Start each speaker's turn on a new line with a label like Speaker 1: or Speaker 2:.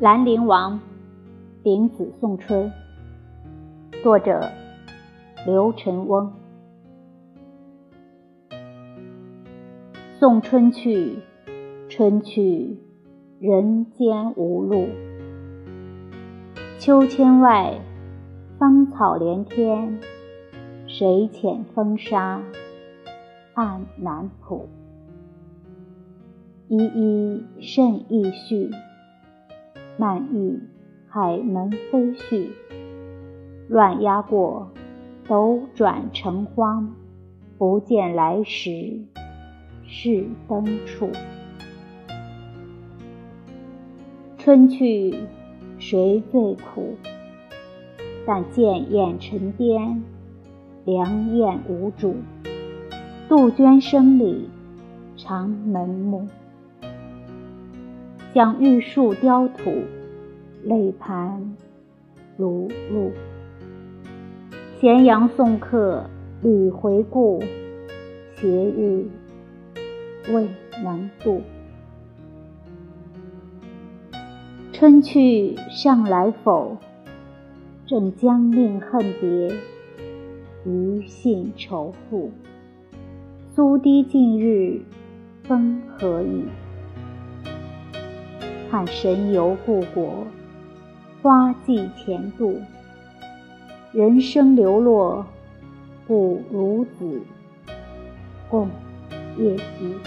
Speaker 1: 兰陵王丙子送春，作者刘晨翁。送春去，春去，人间无路。秋千外，芳草连天，水浅风沙暗南浦。依依甚易绪。漫意海门飞絮，乱鸦过，斗转成荒，不见来时是灯处。春去谁最苦？但见雁沉巅，凉燕无主。杜鹃声里，长门暮。将玉树雕土，泪盘如露。咸阳送客屡回顾，斜日未能度。春去尚来否？正将命恨别，余信愁复。苏堤近日风和雨。看神游故国，花季前度。人生流落，不如子，共夜行。